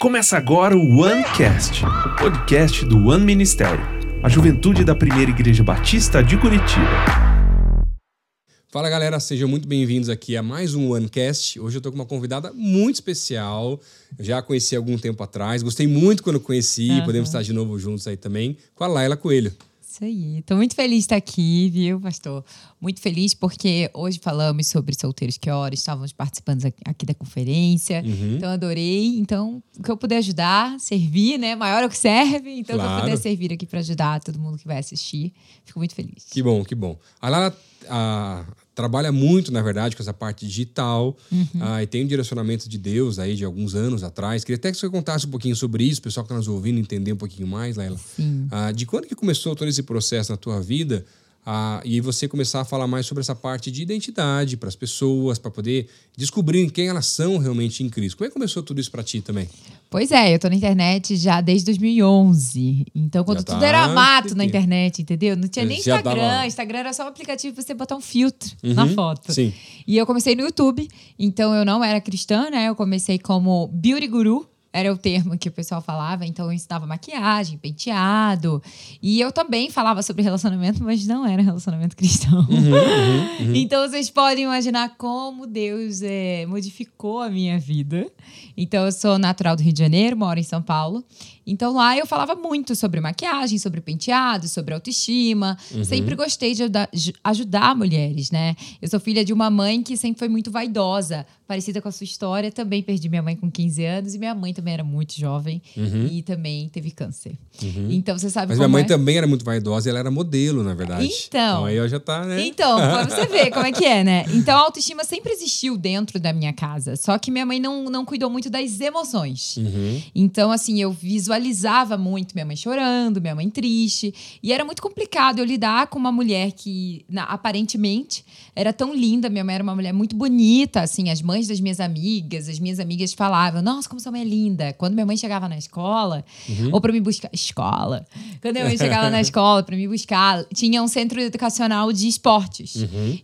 Começa agora o OneCast, o podcast do One Ministério, a juventude da primeira igreja batista de Curitiba. Fala galera, sejam muito bem-vindos aqui a mais um OneCast. Hoje eu tô com uma convidada muito especial. Eu já a conheci há algum tempo atrás, gostei muito quando conheci, Aham. podemos estar de novo juntos aí também, com a Laila Coelho. Isso aí. Tô muito feliz de estar aqui, viu, pastor? Muito feliz porque hoje falamos sobre solteiros que ora, estávamos participando aqui- da conferência. Uhum. Então, adorei. Então, o que eu puder ajudar, servir, né? Maior é o que serve. Então, o que eu Claro. puder servir aqui para ajudar todo mundo que vai assistir, fico muito feliz. Que bom, que bom. A Laila ah, trabalha muito, na verdade, com essa parte digital Uhum. ah, e tem um direcionamento de Deus aí de alguns anos atrás. Queria até que você contasse um pouquinho sobre isso, o pessoal que está nos ouvindo entender um pouquinho mais, Laila. Ah, de quando que começou todo esse processo na tua vida ah, e você começar a falar mais sobre essa parte de identidade para as pessoas, para poder descobrir quem elas são realmente em Cristo? Como é que começou tudo isso para ti também? Pois é, eu tô na internet já desde 2011. Então, quando tá tudo era mato na internet, entendeu? Não tinha nem Já Instagram. tava- Instagram era só um aplicativo pra você botar um filtro na Uhum, foto. sim. E eu comecei no YouTube. Então, eu não era cristã, né? Eu comecei como beauty guru. Era o termo que o pessoal falava. Então, eu ensinava maquiagem, penteado. E eu também falava sobre relacionamento, mas não era relacionamento cristão. Uhum, Então vocês podem imaginar como Deus é, modificou a minha vida. Então eu sou natural do Rio de Janeiro, moro em São Paulo. Então lá eu falava muito sobre maquiagem, sobre penteado, sobre autoestima. Sempre gostei de ajudar, mulheres, né? Eu sou filha de uma mãe que sempre foi muito vaidosa, parecida com a sua história. Também perdi minha mãe com 15 anos e minha mãe também era muito jovem e também teve câncer. Então você sabe Mas minha mãe é. também era muito vaidosa e ela era modelo, na verdade. Então. aí eu já tá, né? Então, pra você ver como é que é, né? Então, a autoestima sempre existiu dentro da minha casa. Só que minha mãe não, não cuidou muito das emoções. Uhum. Então, assim, eu visualizava muito minha mãe chorando, minha mãe triste. E era muito complicado eu lidar com uma mulher que, na- aparentemente, era tão linda. Minha mãe era uma mulher muito bonita, assim. As mães das minhas amigas, as minhas amigas falavam: Nossa, como sua mãe é linda. Quando minha mãe chegava na escola, ou pra me buscar. Escola. Quando minha mãe chegava na escola pra me buscar, tinha um centro educacional de esportes.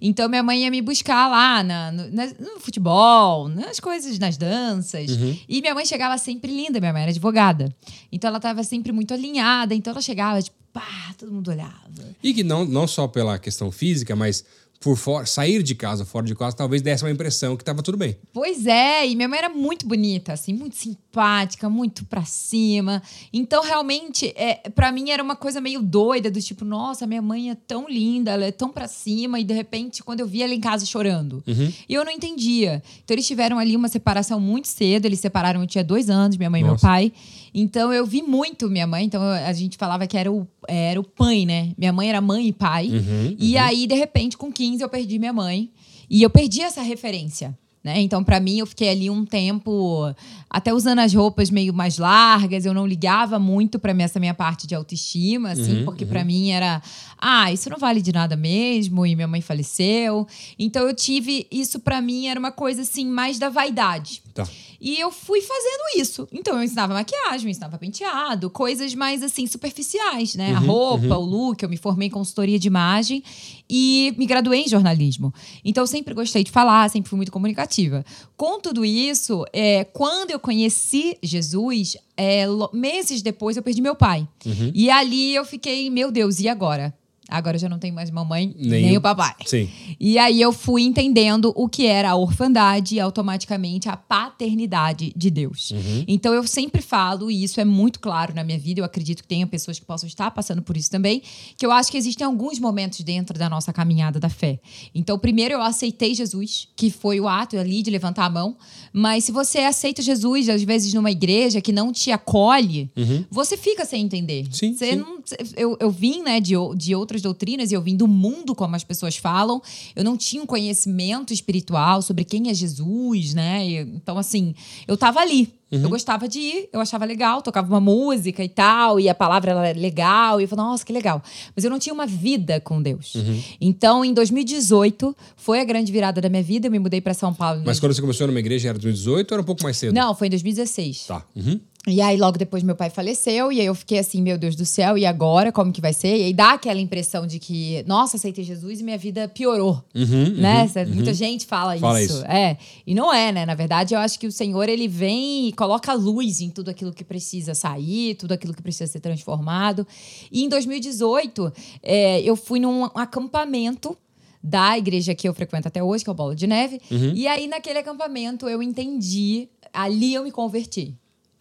Então, minha mãe ia me buscar lá na- no, na- no futebol, nas coisas, nas danças. E minha mãe chegava sempre linda, minha mãe era advogada. Então ela estava sempre muito alinhada, então ela chegava, tipo, pá, todo mundo olhava. E que não, não só pela questão física, mas por fora, sair de casa, fora de casa, talvez desse uma impressão que tava tudo bem. Pois é, e minha mãe era muito bonita, assim, muito simpática, muito pra cima. Então, realmente, é, para mim era uma coisa meio doida, do tipo, nossa, minha mãe é tão linda, ela é tão pra cima, e de repente, quando eu via ela em casa chorando. E eu não entendia. Então, eles tiveram ali uma separação muito cedo, eles separaram, eu tinha dois anos, minha mãe e meu Nossa. pai. Então, eu vi muito minha mãe, então a gente falava que era o, era o pai, né? Minha mãe era mãe e pai. E aí, de repente, com 15, eu perdi minha mãe. E eu perdi essa referência. Né? Então, pra mim, eu fiquei ali um tempo até usando as roupas meio mais largas. Eu não ligava muito mim essa minha parte de autoestima, assim, porque pra mim era, ah, isso não vale de nada mesmo. E minha mãe faleceu. Então, eu tive isso pra mim era uma coisa assim mais da vaidade. Tá. E eu fui fazendo isso. Então, eu ensinava maquiagem, eu ensinava penteado, coisas mais assim, superficiais, né? a roupa, o look, eu me formei em consultoria de imagem e me graduei em jornalismo. Então, eu sempre gostei de falar, sempre fui muito comunicativa. Com tudo isso, é, quando eu conheci Jesus, é, meses depois eu perdi meu pai. E ali eu fiquei, meu Deus, e agora? Agora eu já não tenho mais mamãe Nem nem, o- papai. Sim. E aí eu fui entendendo o que era a orfandade e automaticamente a paternidade de Deus. Então eu sempre falo, e isso é muito claro na minha vida, eu acredito que tenha pessoas que possam estar passando por isso também, que eu acho que existem alguns momentos dentro da nossa caminhada da fé. Então, primeiro eu aceitei Jesus, que foi o ato ali de levantar a mão, mas se você aceita Jesus, às vezes numa igreja que não te acolhe, você fica sem entender. Sim, Você sim. não eu, eu vim, né, de, de outras doutrinas e eu vim do mundo, como as pessoas falam. Eu não tinha um conhecimento espiritual sobre quem é Jesus, né? Então, assim, eu tava ali. Eu gostava de ir, eu achava legal, tocava uma música e tal, e a palavra era legal, e eu falava, nossa, que legal. Mas eu não tinha uma vida com Deus. Então, em 2018, foi a grande virada da minha vida. Eu me mudei para São Paulo. Mas quando você começou numa igreja era 2018 ou era um pouco mais cedo? Não, foi em 2016. Tá. Uhum. E aí, logo depois, meu pai faleceu, e aí eu fiquei assim, meu Deus do céu, e agora? Como que vai ser? E aí dá aquela impressão de que, nossa, aceitei Jesus e minha vida piorou. Uhum, né? uhum, Cê- Muita gente fala, Fala isso. isso. É. E não é, né? Na verdade, eu acho que o Senhor, ele vem e coloca luz em tudo aquilo que precisa sair, tudo aquilo que precisa ser transformado. E em 2018, é, eu fui num acampamento da igreja que eu frequento até hoje, que é o Bolo de Neve. E aí, naquele acampamento, eu entendi, ali eu me converti.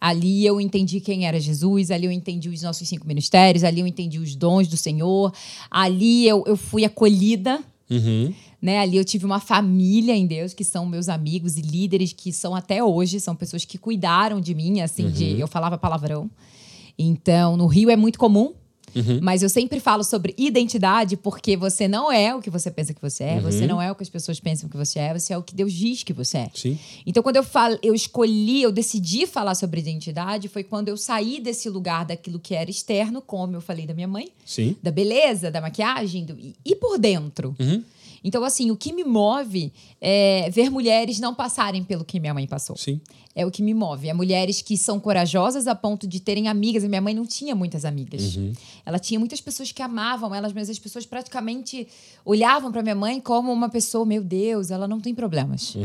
Ali eu entendi quem era Jesus, ali eu entendi os nossos cinco ministérios, ali eu entendi os dons do Senhor, ali eu, eu fui acolhida, Uhum. né? Ali eu tive uma família em Deus, que são meus amigos e líderes, que são até hoje, são pessoas que cuidaram de mim, assim, de eu falava palavrão. Então, no Rio é muito comum. Mas eu sempre falo sobre identidade porque você não é o que você pensa que você é, você não é o que as pessoas pensam que você é, você é o que Deus diz que você é. Sim. Então, quando eu falo, eu escolhi, eu decidi falar sobre identidade, foi quando eu saí desse lugar daquilo que era externo, como eu falei da minha mãe, Sim. da beleza, da maquiagem, do, e, e por dentro. Uhum. Então, assim, o que me move é ver mulheres não passarem pelo que minha mãe passou. Sim. É o que me move. É mulheres que são corajosas a ponto de terem amigas. E minha mãe não tinha muitas amigas. Ela tinha muitas pessoas que amavam elas, mas as pessoas praticamente olhavam para minha mãe como uma pessoa, meu Deus, ela não tem problemas.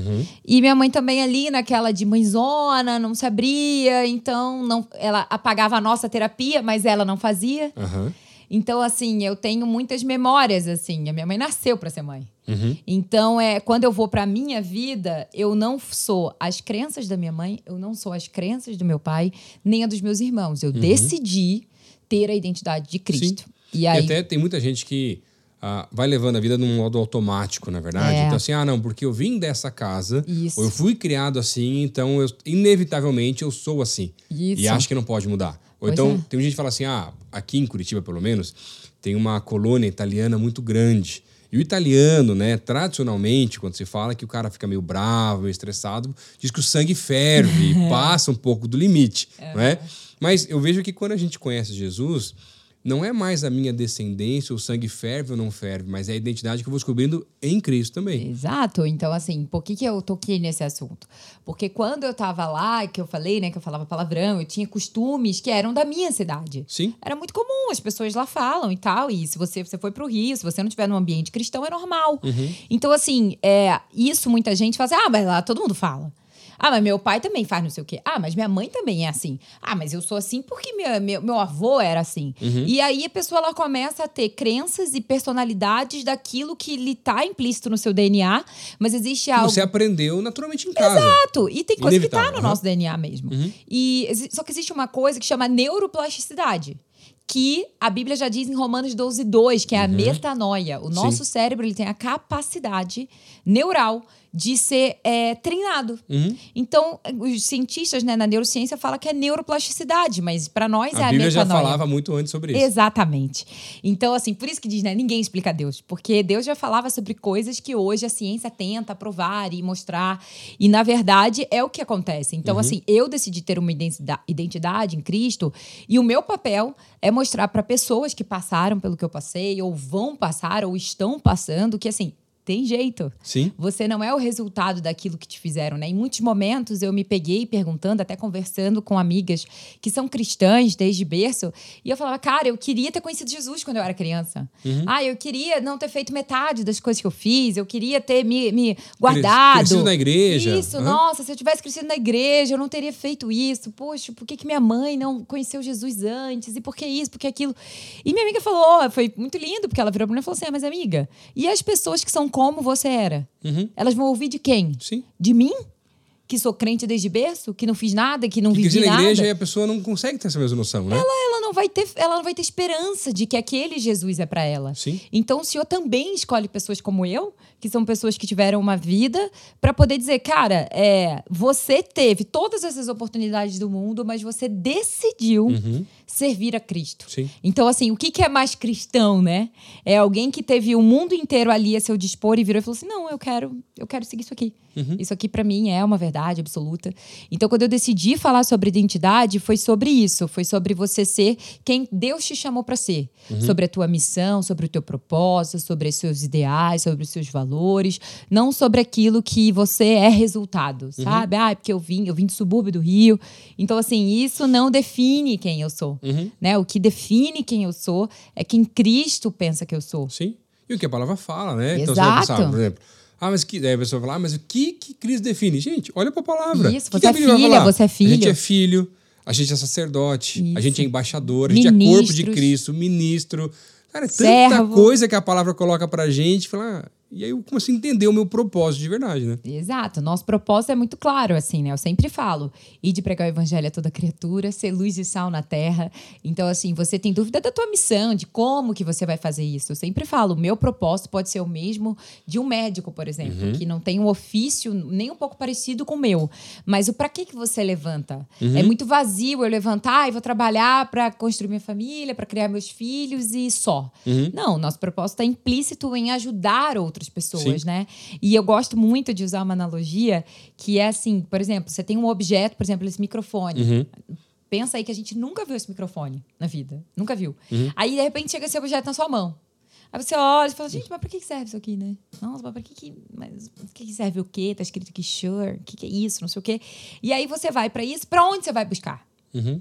E minha mãe também ali naquela de mãezona, não se abria, então não, ela apagava a nossa terapia, mas ela não fazia. Aham. Então, assim, eu tenho muitas memórias, assim. A minha mãe nasceu para ser mãe. Uhum. Então, é, quando eu vou para minha vida, eu não sou as crenças da minha mãe, eu não sou as crenças do meu pai, nem a dos meus irmãos. Eu decidi ter a identidade de Cristo. E E aí, até tem muita gente que ah, vai levando a vida num modo automático, na verdade. É. Então, assim, ah, não, porque eu vim dessa casa, Isso. ou eu fui criado assim, então eu, inevitavelmente eu sou assim. Isso. E acho que não pode mudar. Ou Pois então, é. tem gente que fala assim, ah, aqui em Curitiba, pelo menos, tem uma colônia italiana muito grande. E o italiano, né, tradicionalmente, quando se fala que o cara fica meio bravo, meio estressado, diz que o sangue ferve e passa um pouco do limite, não é? Mas eu vejo que quando a gente conhece Jesus, não é mais a minha descendência, o sangue ferve ou não ferve, mas é a identidade que eu vou descobrindo em Cristo também. Exato. Então, assim, por que, que eu toquei nesse assunto? Porque quando eu tava lá, que eu falei, né, que eu falava palavrão, eu tinha costumes que eram da minha cidade. Sim. Era muito comum, as pessoas lá falam e tal. E se você, você foi pro Rio, se você não tiver num ambiente cristão, é normal. Então, assim, é, isso muita gente fala assim: ah, mas lá todo mundo fala. Ah, mas meu pai também faz não sei o quê. Ah, mas minha mãe também é assim. Ah, mas eu sou assim porque minha- meu, meu avô era assim. E aí a pessoa ela começa a ter crenças e personalidades daquilo que lhe tá implícito no seu DNA, mas existe algo. você aprendeu naturalmente em casa. Exato. E tem coisa que tá Inevitável, no aham. nosso DNA mesmo. E exi- só que existe uma coisa que chama neuroplasticidade. Que a Bíblia já diz em Romanos 12, 2, que é a metanoia. O nosso cérebro ele tem a capacidade neural de ser é, treinado. Uhum. Então, os cientistas né, na neurociência falam que é neuroplasticidade, mas para nós é A a Bíblia já falava muito antes sobre isso. Exatamente. Então, assim, por isso que diz, né? Ninguém explica Deus. Porque Deus já falava sobre coisas que hoje a ciência tenta provar e mostrar. E, na verdade, é o que acontece. Então, Uhum. assim, eu decidi ter uma identida- identidade em Cristo. E o meu papel é mostrar para pessoas que passaram pelo que eu passei, ou vão passar, ou estão passando, que, assim, tem jeito. Sim. Você não é o resultado daquilo que te fizeram, né? Em muitos momentos eu me peguei perguntando, até conversando com amigas que são cristãs desde berço, e eu falava, cara, eu queria ter conhecido Jesus quando eu era criança. Uhum. Ah, eu queria não ter feito metade das coisas que eu fiz, eu queria ter me, me guardado. crescido na igreja. Isso, Aham. nossa, se eu tivesse crescido na igreja, eu não teria feito isso. Poxa, por que, que minha mãe não conheceu Jesus antes? E por que isso, por que aquilo? E minha amiga falou, foi muito lindo, porque ela virou pra mim e falou assim, ah, mas amiga, e as pessoas que são como você era? Uhum. Elas vão ouvir de quem? Sim. De mim? Que sou crente desde berço? Que não fiz nada? Que não Que vivi cresci na nada? igreja e a pessoa não consegue ter essa mesma noção, né? ela não vai ter, ela não vai ter esperança de que aquele Jesus é para ela. Sim. Então o Senhor também escolhe pessoas como eu, que são pessoas que tiveram uma vida, para poder dizer, cara, é, você teve todas essas oportunidades do mundo, mas você decidiu servir a Cristo. Uhum. Sim. Então, assim, o que, que é mais cristão, né? É alguém que teve o mundo inteiro ali a seu dispor e virou e falou assim: não, eu quero, eu quero seguir isso aqui. Isso aqui para mim é uma verdade absoluta. Então, quando eu decidi falar sobre identidade, foi sobre isso, foi sobre você ser quem Deus te chamou para ser, sobre a tua missão, sobre o teu propósito, sobre os seus ideais, sobre os seus valores, não sobre aquilo que você é resultado, sabe? Ah, é porque eu vim, eu vim do subúrbio do Rio. Então, assim, isso não define quem eu sou, né? O que define quem eu sou é quem Cristo pensa que eu sou. Sim. E o que a palavra fala, né? Então você Exato. pensar, por exemplo. Ah, mas que. Daí a pessoa fala, ah, mas o que, que Cristo define? Gente, olha pra palavra. Isso, que você que a é filha, você é A gente filho. é filho, a gente é sacerdote, a Isso. gente é embaixador, a gente é corpo de Ministros. Cristo, ministro. Cara, é tanta coisa que a palavra coloca pra gente. Fala, ah, e aí eu começo a entender o meu propósito de verdade, né? Exato. Nosso propósito é muito claro, assim, né? Eu sempre falo. Ir de pregar o evangelho a toda criatura, ser luz e sal na terra. Então, assim, você tem dúvida da tua missão, de como que você vai fazer isso. Eu sempre falo, o meu propósito pode ser o mesmo de um médico, por exemplo, que não tem um ofício nem um pouco parecido com o meu. Mas o para que que você levanta? É muito vazio eu levantar e vou trabalhar para construir minha família, para criar meus filhos e só. Não, nosso propósito é implícito em ajudar outras pessoas, Sim. né? E eu gosto muito de usar uma analogia que é assim, por exemplo, você tem um objeto, por exemplo, esse microfone. Pensa aí que a gente nunca viu esse microfone na vida. Nunca viu. Aí, de repente, chega esse objeto na sua mão. Aí você olha e fala, gente, mas pra que que serve isso aqui, né? Nossa, mas pra que que... Mas que que serve o quê? Tá escrito aqui, sure. O que que é isso? Não sei o quê. E aí você vai pra isso. Pra onde você vai buscar? Uhum.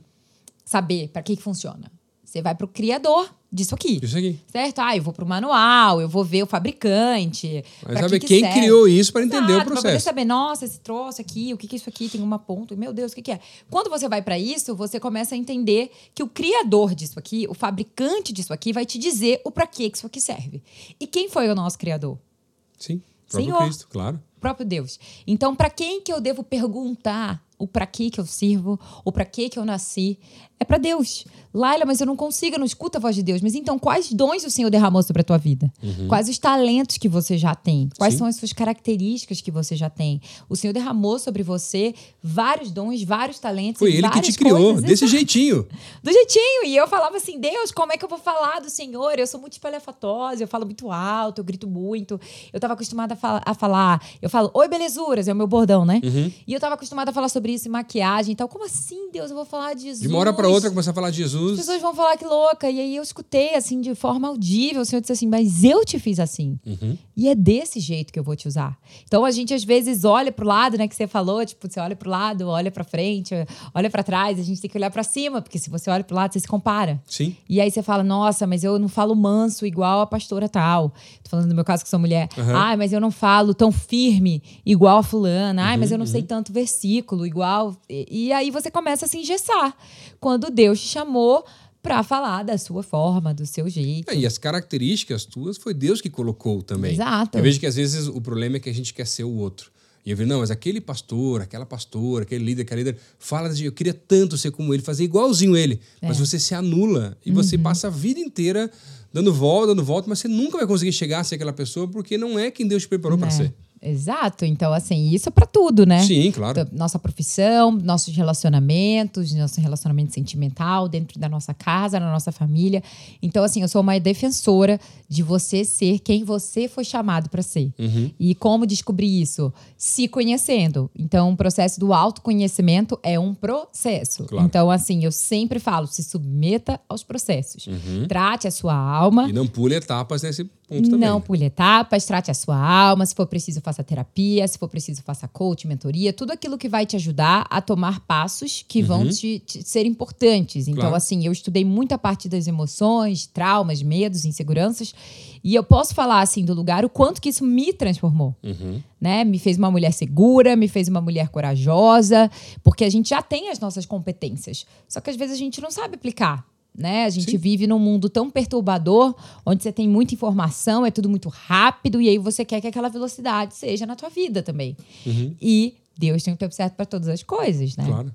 Saber pra que que funciona. Você vai pro criador disso aqui. Isso aqui. Certo? Ah, eu vou pro manual, eu vou ver o fabricante. Mas pra saber que que quem serve. criou isso para entender o Exato, Pra poder processo. saber, nossa, esse troço aqui, o que, que é isso aqui tem uma ponta, meu Deus, o que, que é? Quando você vai pra isso, você começa a entender que o criador disso aqui, o fabricante disso aqui, vai te dizer o pra que isso aqui serve. E quem foi o nosso criador? Sim. Próprio Senhor. Cristo, claro. O próprio Deus. Então, pra quem que eu devo perguntar o pra que que eu sirvo, o pra que que eu nasci? É pra Deus. Laila, mas eu não consigo, eu não escuto a voz de Deus. Mas então, quais dons o Senhor derramou sobre a tua vida? Quais os talentos que você já tem? Quais Sim. são as suas características que você já tem? O Senhor derramou sobre você vários dons, vários talentos. Foi ele que te criou, coisas. desse Exato. jeitinho. Do jeitinho. E eu falava assim, Deus, como é que eu vou falar do Senhor? Eu sou muito espalhafatosa, eu falo muito alto, eu grito muito. Eu tava acostumada a, fala- a falar. Eu falo, oi, belezuras, é o meu bordão, né? Uhum. E eu tava acostumada a falar sobre isso em maquiagem e tal. Como assim, Deus? Eu vou falar de Jesus. De uma hora para outra, começar a falar de As Jesus. pessoas vão falar que louca. E aí eu escutei, assim, de forma audível. O Senhor disse assim, mas eu te fiz assim. Uhum. E é desse jeito que eu vou te usar. Então a gente às vezes olha pro lado, né, que você falou, tipo, você olha pro lado, olha pra frente, olha pra trás, a gente tem que olhar pra cima, porque se você olha pro lado, você se compara. Sim. E aí você fala, nossa, mas eu não falo manso igual a pastora tal. Tô falando do meu caso que sou mulher. Aham. Ai, mas eu não falo tão firme igual a fulana. Ai, Uhum, mas eu não sei tanto versículo igual. E, e aí você começa a se engessar. Quando Deus te chamou pra falar da sua forma, do seu jeito. É, E as características tuas foi Deus que colocou também. Exato. Eu vejo que às vezes o problema é que a gente quer ser o outro. E eu vejo, não, mas aquele pastor, aquela pastora, aquele líder, aquela líder, fala de eu queria tanto ser como ele, fazer igualzinho ele. É. Mas você se anula e você Uhum. passa a vida inteira dando volta, dando volta, mas você nunca vai conseguir chegar a ser aquela pessoa porque não é quem Deus te preparou para É. ser. Exato. Então, assim, isso é pra tudo, né? Sim, claro. Então, Nossa profissão, nossos relacionamentos, nosso relacionamento sentimental dentro da nossa casa, na nossa família. Então, assim, eu sou uma defensora de você ser quem você foi chamado para ser. Uhum. E como descobrir isso? Se conhecendo. Então, o processo do autoconhecimento é um processo. Claro. Então, assim, eu sempre falo, se submeta aos processos. Trate a sua alma. Uhum. E não pule etapas nesse ponto também. Não pule etapas, trate a sua alma. Se for preciso, faça terapia. Se for preciso, faça coach, mentoria. Tudo aquilo que vai te ajudar a tomar passos que vão te, te ser importantes. Então, Claro. assim, eu estudei muita parte das emoções, traumas, medos, inseguranças. E eu posso falar, assim, do lugar o quanto que isso me transformou. Uhum. Né? Me fez uma mulher segura, me fez uma mulher corajosa, porque a gente já tem as nossas competências. Só que às vezes a gente não sabe aplicar. Né? A gente Sim. vive num mundo tão perturbador, onde você tem muita informação, é tudo muito rápido, e aí você quer que aquela velocidade seja na tua vida também. E Deus tem o tempo certo para todas as coisas, né? Claro.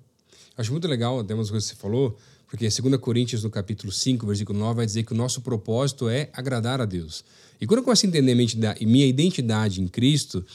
Acho muito legal, tem umas coisas que você falou, Porque 2 Coríntios, no capítulo 5, versículo 9, vai dizer que o nosso propósito é agradar a Deus. E quando eu começo a entender minha identidade em Cristo,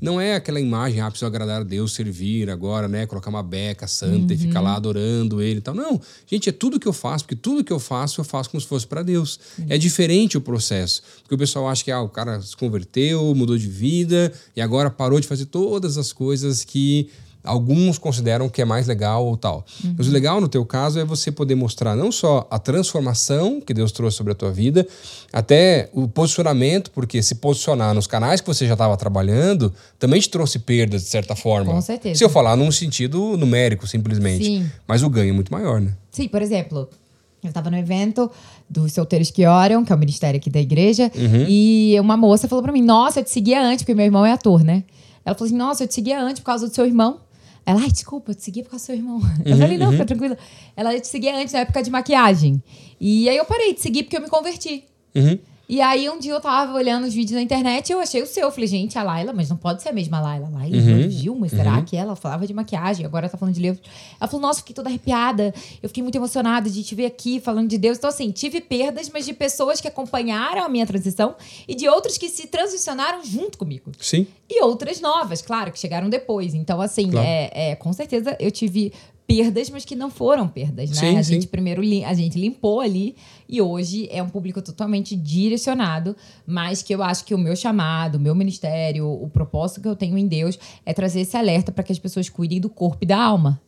não é aquela imagem, ah, preciso agradar a Deus, servir agora, né? Colocar uma beca santa uhum. e ficar lá adorando ele e tal. Não, gente, é tudo que eu faço, porque tudo que eu faço, eu faço como se fosse para Deus. Uhum. É diferente o processo. Porque o pessoal acha que ah, o cara se converteu, mudou de vida e agora parou de fazer todas as coisas que alguns consideram que é mais legal ou tal. Uhum. Mas o legal no teu caso é você poder mostrar não só a transformação que Deus trouxe sobre a tua vida, até o posicionamento, porque se posicionar nos canais que você já estava trabalhando também te trouxe perdas de certa forma. Com certeza. Se eu falar num sentido numérico, simplesmente. Sim. Mas o ganho é muito maior, né? Sim, por exemplo, eu estava no evento dos solteiros que oram, que é o ministério aqui da igreja, uhum. e uma moça falou para mim: Nossa, eu te seguia antes, porque meu irmão é ator, né? Ela falou assim: Nossa, eu te seguia antes por causa do seu irmão. Ela, ai, desculpa, eu te segui por causa do seu irmão. Uhum, eu falei, não, uhum. fica tranquila. Ela, te seguia antes, na época de maquiagem. E aí eu parei de seguir porque eu me converti. Uhum. E aí um dia eu tava olhando os vídeos na internet e eu achei o seu. Eu falei, gente, a Laila, mas não pode ser a mesma Laila. Laila uhum. Gilma, será uhum. que ela falava de maquiagem? Agora tá falando de livro. Ela falou, nossa, fiquei toda arrepiada. Eu fiquei muito emocionada de te ver aqui falando de Deus. Então, assim, tive perdas, mas de pessoas que acompanharam a minha transição e de outros que se transicionaram junto comigo. Sim. E outras novas, claro, que chegaram depois. Então, assim, claro. é, é, com certeza eu tive perdas, mas que não foram perdas, né? Sim, a sim. gente primeiro a gente limpou ali e hoje é um público totalmente direcionado, mas que eu acho que o meu chamado, o meu ministério, o propósito que eu tenho em Deus é trazer esse alerta para que as pessoas cuidem do corpo e da alma.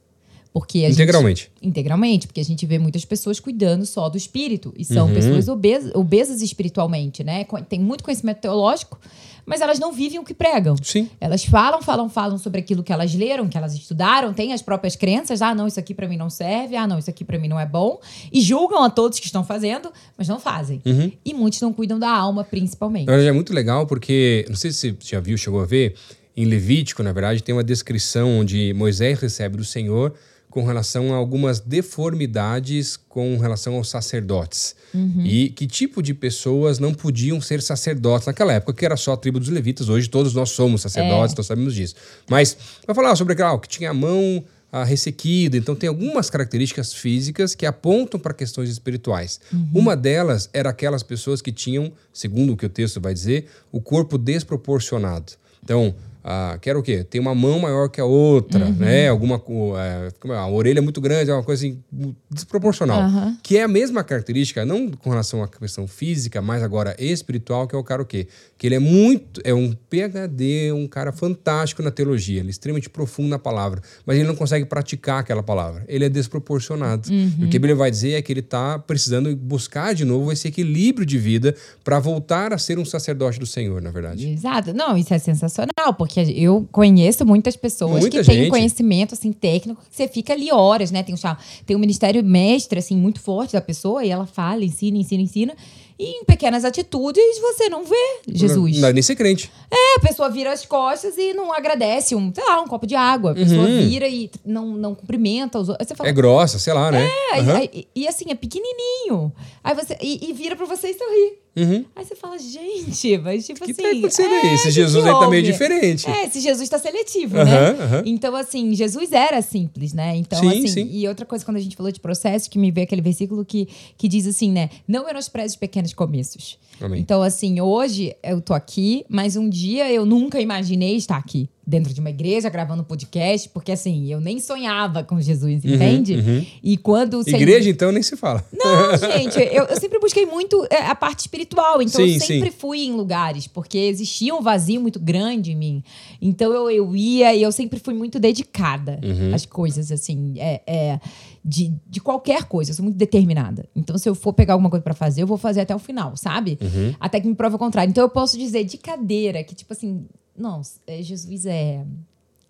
Porque integralmente. Gente, integralmente, porque a gente vê muitas pessoas cuidando só do espírito. E são uhum. pessoas obesas, obesas espiritualmente, né? Tem muito conhecimento teológico, mas elas não vivem o que pregam. Sim. Elas falam, falam, falam sobre aquilo que elas leram, que elas estudaram, têm as próprias crenças. Ah, não, isso aqui para mim não serve. Ah, não, isso aqui para mim não é bom. E julgam a todos que estão fazendo, mas não fazem. Uhum. E muitos não cuidam da alma, principalmente. É muito legal porque, não sei se você já viu, chegou a ver, em Levítico, na verdade, tem uma descrição onde Moisés recebe do Senhor com relação a algumas deformidades com relação aos sacerdotes. Uhum. E que tipo de pessoas não podiam ser sacerdotes naquela época, que era só a tribo dos levitas. Hoje todos nós somos sacerdotes, é. nós sabemos disso. Mas, para falar sobre aquela que tinha a mão a ressequida, então tem algumas características físicas que apontam para questões espirituais. Uhum. Uma delas era aquelas pessoas que tinham, segundo o que o texto vai dizer, o corpo desproporcionado. Então, ah, que era o quê? Tem uma mão maior que a outra, uhum. né? Alguma é, a orelha é muito grande, é uma coisa assim, desproporcional. Uhum. Que é a mesma característica, não com relação à questão física, mas agora espiritual, que é o cara o quê? Que ele é muito, é um PhD, um cara fantástico na teologia, ele é extremamente profundo na palavra, mas ele não consegue praticar aquela palavra. Ele é desproporcionado. Uhum. E o que a Bíblia vai dizer é que ele está precisando buscar de novo esse equilíbrio de vida para voltar a ser um sacerdote do Senhor, na verdade. Exato. Não, isso é sensacional, porque porque eu conheço muitas pessoas Muita que gente. têm conhecimento assim técnico que você fica ali horas, né? Tem um, tem um ministério mestre assim muito forte da pessoa e ela fala, ensina, ensina, ensina. E em pequenas atitudes você não vê Jesus. Não, não é nem ser crente. É, a pessoa vira as costas e não agradece um, sei lá, um copo de água. A pessoa uhum. vira e não, não cumprimenta os outros. Fala, é grossa, sei lá, né? É, uhum. e, e, e, assim, é pequenininho. Aí você, e, e vira pra você e sorri. Uhum. Aí você fala, gente, mas tipo que assim. Que tá acontecendo é, aí? Esse Jesus aí tá meio diferente. É, esse Jesus tá seletivo, uhum, né? Uhum. Então, assim, Jesus era simples, né? Então, sim, assim, sim. e outra coisa, quando a gente falou de processo, que me veio aquele versículo que, que diz assim, né? Não menospreze os pequenos começos. Amém. Então, assim, hoje eu tô aqui, mas um dia eu nunca imaginei estar aqui dentro de uma igreja gravando podcast, porque assim, eu nem sonhava com Jesus, uhum, entende? Uhum. E quando. Igreja, então, nem se fala. Não, gente, eu, eu, sempre busquei muito é, a parte espiritual, então sim, eu sempre sim. fui em lugares, porque existia um vazio muito grande em mim. Então eu, eu ia e eu sempre fui muito dedicada uhum. às coisas, assim. É, é, de, de qualquer coisa, eu sou muito determinada. Então, se eu for pegar alguma coisa para fazer, eu vou fazer até o final, sabe? Uhum. Até que me prova o contrário. Então, eu posso dizer de cadeira que, tipo assim, não, é, Jesus é,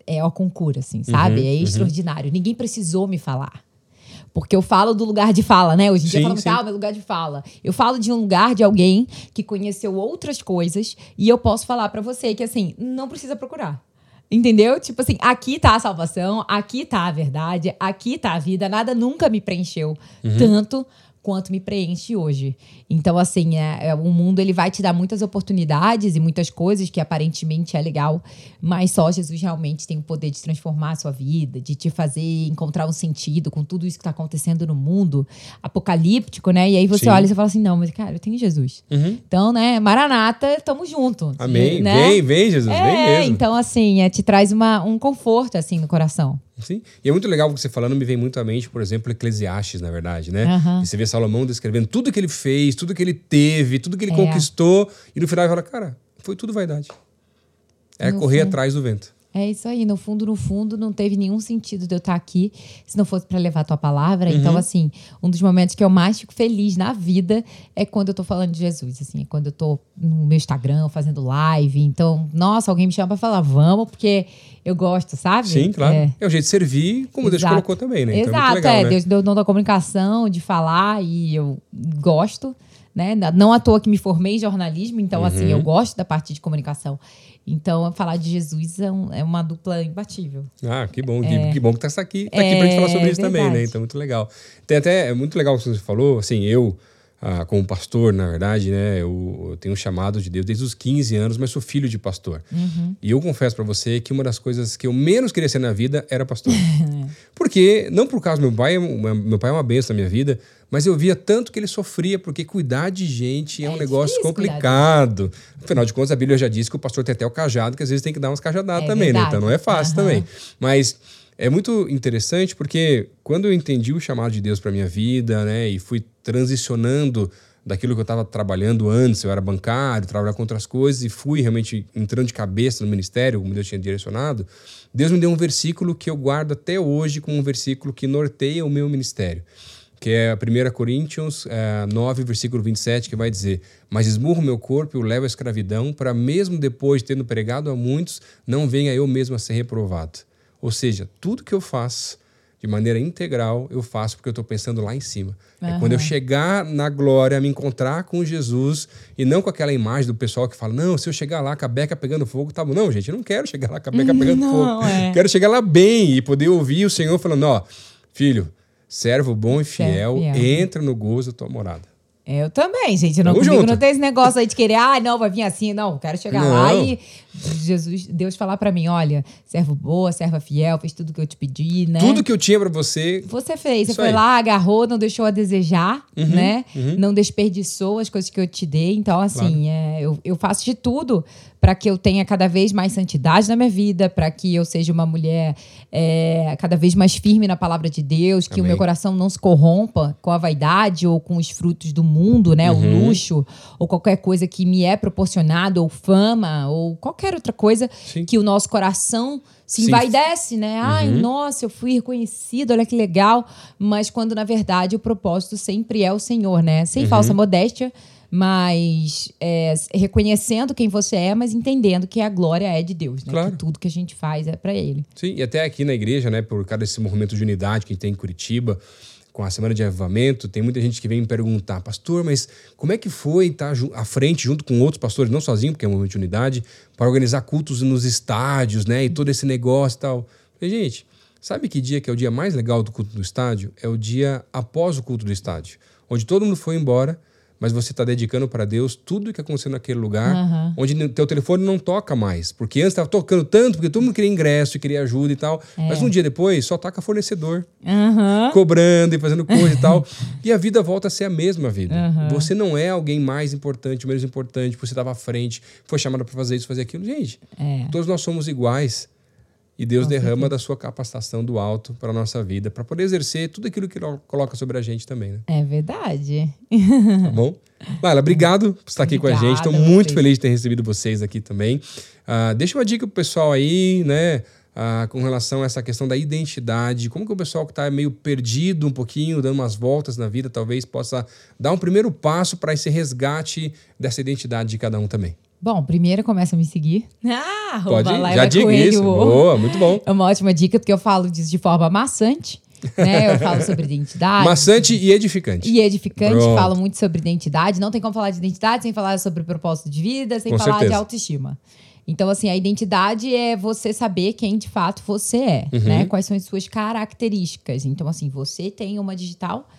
é o concura, assim, sabe? Uhum, é extraordinário. Ninguém precisou me falar. Porque eu falo do lugar de fala, né? Hoje em dia Sim, eu falo, sim. ah, meu lugar de fala. Eu falo de um lugar de alguém que conheceu outras coisas e eu posso falar para você que, assim, não precisa procurar. Entendeu? Tipo assim, aqui tá a salvação, aqui tá a verdade, aqui tá a vida. Nada nunca me preencheu Uhum. tanto quanto me preenche hoje. Então, assim, é, é, o mundo ele vai te dar muitas oportunidades e muitas coisas que aparentemente é legal, mas só Jesus realmente tem o poder de transformar a sua vida, de te fazer encontrar um sentido com tudo isso que está acontecendo no mundo apocalíptico, né? E aí você Sim. olha e você fala assim, não, mas cara, eu tenho Jesus. Uhum. Então, né, Maranata, tamo junto. Amém. Né? Vem, vem, Jesus, é, vem mesmo. então assim, é, te traz uma, um conforto, assim, no coração. Sim. E é muito legal o que você falando, me vem muito à mente, por exemplo, Eclesiastes, na verdade, né? Aham. E você vê Salomão descrevendo tudo que ele fez, tudo que ele teve, tudo que ele É. conquistou, e no final ele fala, cara, foi tudo vaidade. É correr atrás do vento. É isso aí, no fundo, no fundo, não teve nenhum sentido de eu estar aqui se não fosse para levar a tua palavra. Uhum. Então, assim, um dos momentos que eu mais fico feliz na vida é quando eu tô falando de Jesus, assim, é quando eu tô no meu Instagram fazendo live. Então, nossa, alguém me chama para falar, vamos, porque eu gosto, sabe? Sim, claro. É. É, o jeito de servir, como Deus Exato. colocou também, né? Então é Exato, muito legal, é. né? Deus deu o dom da comunicação, de falar, e eu gosto, né? Não à toa que me formei em jornalismo, então, assim, Uhum. eu gosto da parte de comunicação. Então, falar de Jesus é, um- é uma dupla imbatível. Ah, que bom, que, que bom que tá aqui, tá aqui pra gente É, falar sobre isso também, né? Então, muito legal. Tem até, é muito legal o que você falou, assim, eu, ah, como pastor, na verdade, né, eu, eu tenho um chamado de Deus desde os 15 anos, mas sou filho de pastor. Uhum. E eu confesso pra você que uma das coisas que eu menos queria ser na vida era pastor. porque, não por causa do meu pai, é meu pai é uma benção na minha vida, mas eu via tanto que ele sofria, porque cuidar de gente é, É um negócio complicado. Afinal de contas, a Bíblia já diz que o pastor tem até o cajado, que às vezes tem que dar umas cajadadas É também, né? verdade. Então não é fácil Aham. também. Mas é muito interessante porque quando eu entendi o chamado de Deus para minha vida, né, e fui transicionando daquilo que eu estava trabalhando antes, eu era bancário, trabalhava com outras coisas e fui realmente entrando de cabeça no ministério, como Deus tinha direcionado, Deus me deu um versículo que eu guardo até hoje como um versículo que norteia o meu ministério. Que é a 1 Coríntios eh, 9, versículo 27, que vai dizer: Mas esmurro meu corpo e o levo à escravidão, para mesmo depois, tendo pregado a muitos, não venha eu mesmo a ser reprovado. Ou seja, tudo que eu faço de maneira integral, eu faço porque eu estou pensando lá em cima. É quando eu chegar na glória, me encontrar com Jesus e não com aquela imagem do pessoal que fala: não, se eu chegar lá com a beca pegando fogo, tá bom. Não, gente, eu não quero chegar lá com a beca pegando Não, fogo. é. Quero chegar lá bem e poder ouvir o Senhor falando: ó, filho, servo bom e fiel, Servo fiel. entra no gozo da tua morada. Eu também, gente. Não, Tamo comigo junto. não tem esse negócio aí de querer, ah, não, vai vir assim. Não, quero chegar lá Não. e Jesus, Deus falar pra mim, olha, servo boa, serva fiel, fez tudo que eu te pedi, né? Tudo que eu tinha para você, Você fez, você foi aí. lá, agarrou, não deixou a desejar, Uhum, né? Não desperdiçou as coisas que eu te dei. Então, assim, é, eu, eu faço de tudo para que eu tenha cada vez mais santidade na minha vida, para que eu seja uma mulher é, cada vez mais firme na palavra de Deus, que Amém. o meu coração não se corrompa com a vaidade ou com os frutos do mundo, né? Uhum. O luxo, ou qualquer coisa que me é proporcionado, ou fama, ou qualquer outra coisa Sim. que o nosso coração se envaidece, né? Ai, Uhum. nossa, eu fui reconhecido, olha que legal. Mas quando, na verdade, o propósito sempre é o Senhor, né? Uhum. Sem falsa modéstia, mas é, reconhecendo quem você é, mas entendendo que a glória é de Deus, né? Claro. Que tudo que a gente faz é para Ele. Sim, e até aqui na igreja, né, por causa desse movimento de unidade que a gente tem em Curitiba, com a Semana de Avivamento, tem muita gente que vem me perguntar, pastor, mas como é que foi estar ju- à frente, junto com outros pastores, não sozinho, porque é um movimento de unidade, para organizar cultos nos estádios, né, e todo esse negócio e tal. Gente, sabe que dia que é o dia mais legal do culto do estádio? É o dia após o culto do estádio, onde todo mundo foi embora, mas você está dedicando para Deus tudo o que aconteceu naquele lugar, Aham. onde o teu telefone não toca mais. Porque antes estava tocando tanto, porque todo mundo queria ingresso e queria ajuda e tal. Mas um dia depois só toca fornecedor, Aham. cobrando e fazendo coisa e tal. E a vida volta a ser a mesma vida. Aham. Você não é alguém mais importante, menos importante, porque você estava à frente, foi chamado para fazer isso, fazer aquilo. Gente, É. todos nós somos iguais. E Deus Com derrama da sua capacitação do alto para a nossa vida, para poder exercer tudo aquilo que Ele coloca sobre a gente também, né? É verdade. Tá bom? Laila, obrigado por estar aqui com a gente. Estou Obrigada muito vocês. feliz de ter recebido vocês aqui também. Ah, deixa uma dica pro pessoal aí, né? ah, com relação a essa questão da identidade. Como que o pessoal que está meio perdido um pouquinho, dando umas voltas na vida, talvez possa dar um primeiro passo para esse resgate dessa identidade de cada um também. Bom, primeiro começa a me seguir. Ah, Pode ir? Já Coelho. isso. Boa, muito bom. É uma ótima dica, porque eu falo disso de forma maçante. Né? Eu falo sobre identidade. Maçante e edificante. E edificante, Pronto. fala muito sobre identidade. Não tem como falar de identidade sem falar sobre propósito de vida, sem Com falar de certeza. autoestima. Então, assim, a identidade é você saber quem de fato você é, Uhum. né? Quais são as suas características. Então, assim, você tem uma digital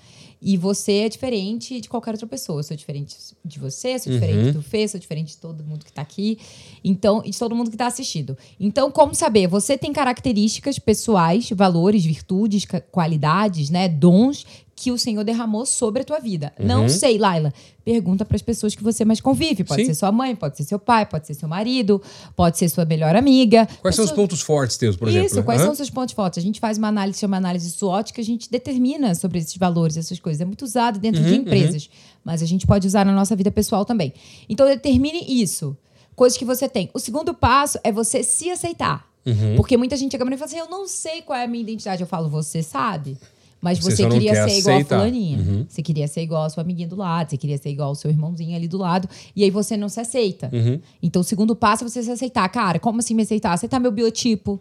E você é diferente de qualquer outra pessoa. Eu sou diferente de você, sou diferente Uhum. do Fê, sou diferente de todo mundo que tá aqui. Então, e de todo mundo que tá assistindo. Então, como saber? Você tem características pessoais, valores, virtudes, qualidades, né? Dons que o Senhor derramou sobre a tua vida. Não sei, Laila. Pergunta para as pessoas que você mais convive. Pode Sim. ser sua mãe, pode ser seu pai, pode ser seu marido, pode ser sua melhor amiga. Quais são os pontos fortes teus, por exemplo? isso, quais Hã? são os seus pontos fortes? A gente faz uma análise, chama análise SWOT, que a gente determina sobre esses valores, essas coisas. É muito usado dentro Uhum, de empresas, mas a gente pode usar na nossa vida pessoal também. Então, determine isso. Coisas que você tem. O segundo passo é você se aceitar. Uhum. Porque muita gente chega pra mim e fala assim: eu não sei qual é a minha identidade. Eu falo, você sabe. Mas Você você, queria quer ser igual a aceitar. Uhum. fulaninha. Você queria ser igual a sua amiguinha do lado, você queria ser igual ao seu irmãozinho ali do lado. E aí você não se aceita. Uhum. Então, o segundo passo é você se aceitar. Cara, como assim me aceitar? Aceitar meu biotipo.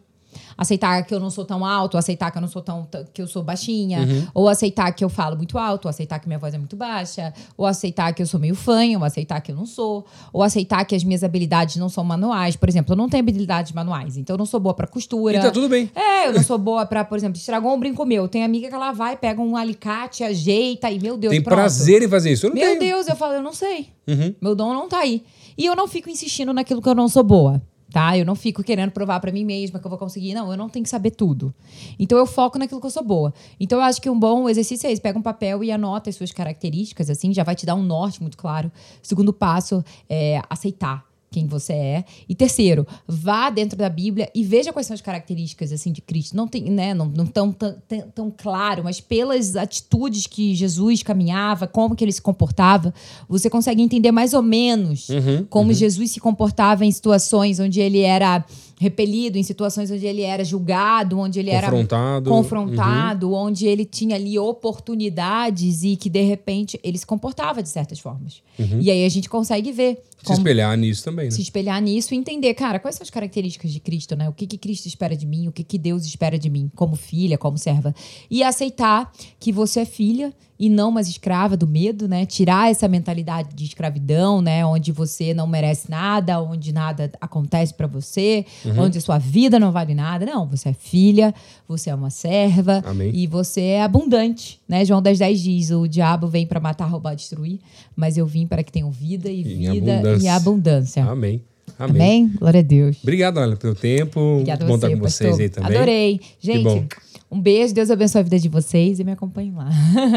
Aceitar que eu não sou tão alto, aceitar que eu não sou tão que eu sou baixinha, Uhum. ou aceitar que eu falo muito alto, ou aceitar que minha voz é muito baixa, ou aceitar que eu sou meio fanho, ou aceitar que eu não sou, ou aceitar que as minhas habilidades não são manuais. Por exemplo, eu não tenho habilidades manuais, então eu não sou boa pra costura. E tá tudo bem. É, eu não sou boa pra, por exemplo, estragou um brinco meu. Tem amiga que ela vai, pega um alicate, ajeita e, meu Deus, Tem pronto. prazer em fazer isso. Eu não Meu tenho. Deus, eu falo, eu não sei. Uhum. Meu dom não tá aí. E eu não fico insistindo naquilo que eu não sou boa. Tá? Eu não fico querendo provar pra mim mesma que eu vou conseguir. Não, eu não tenho que saber tudo. Então eu foco naquilo que eu sou boa. Então eu acho que um bom exercício é esse. Pega um papel e anota as suas características, assim, já vai te dar um norte muito claro. Segundo passo é aceitar quem você é. E terceiro, vá dentro da Bíblia e veja quais são as características assim de Cristo. Não tem, né, não, não tão, tão, tão- claro, mas pelas atitudes que Jesus caminhava, como que ele se comportava, você consegue entender mais ou menos Uhum, como Jesus se comportava em situações onde ele era repelido, em situações onde ele era julgado, onde ele Confrontado. era confrontado, onde ele tinha ali oportunidades e que de repente ele se comportava de certas formas. E aí a gente consegue ver Se espelhar nisso também, né? se espelhar nisso e entender, cara, quais são as características de Cristo, né? O que, que Cristo espera de mim, o que, que Deus espera de mim, como filha, como serva. E aceitar que você é filha e não uma escrava do medo, né? Tirar essa mentalidade de escravidão, né? Onde você não merece nada, onde nada acontece pra você, Uhum. onde a sua vida não vale nada. Não, você é filha, você é uma serva Amém. e você é abundante, né? João 10, 10 diz: o diabo vem pra matar, roubar, destruir, mas eu vim para que tenham vida e, vida abundância. e abundância. Amém. Amém. Amém? Glória a Deus. Obrigado, Ana, pelo tempo. Obrigada a Bom você, estar com vocês pastor. aí também. Adorei. bom. Gente, um beijo. Deus abençoe a vida de vocês e me acompanhem lá.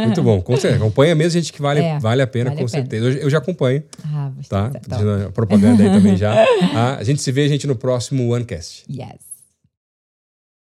Muito bom. Com certeza. Acompanha mesmo, gente, que vale, É, vale a pena, vale com a pena. certeza. Eu, eu já acompanho, Ah, tá? tá. Propaganda aí também já. Ah, a gente se vê, gente, no próximo OneCast. Yes.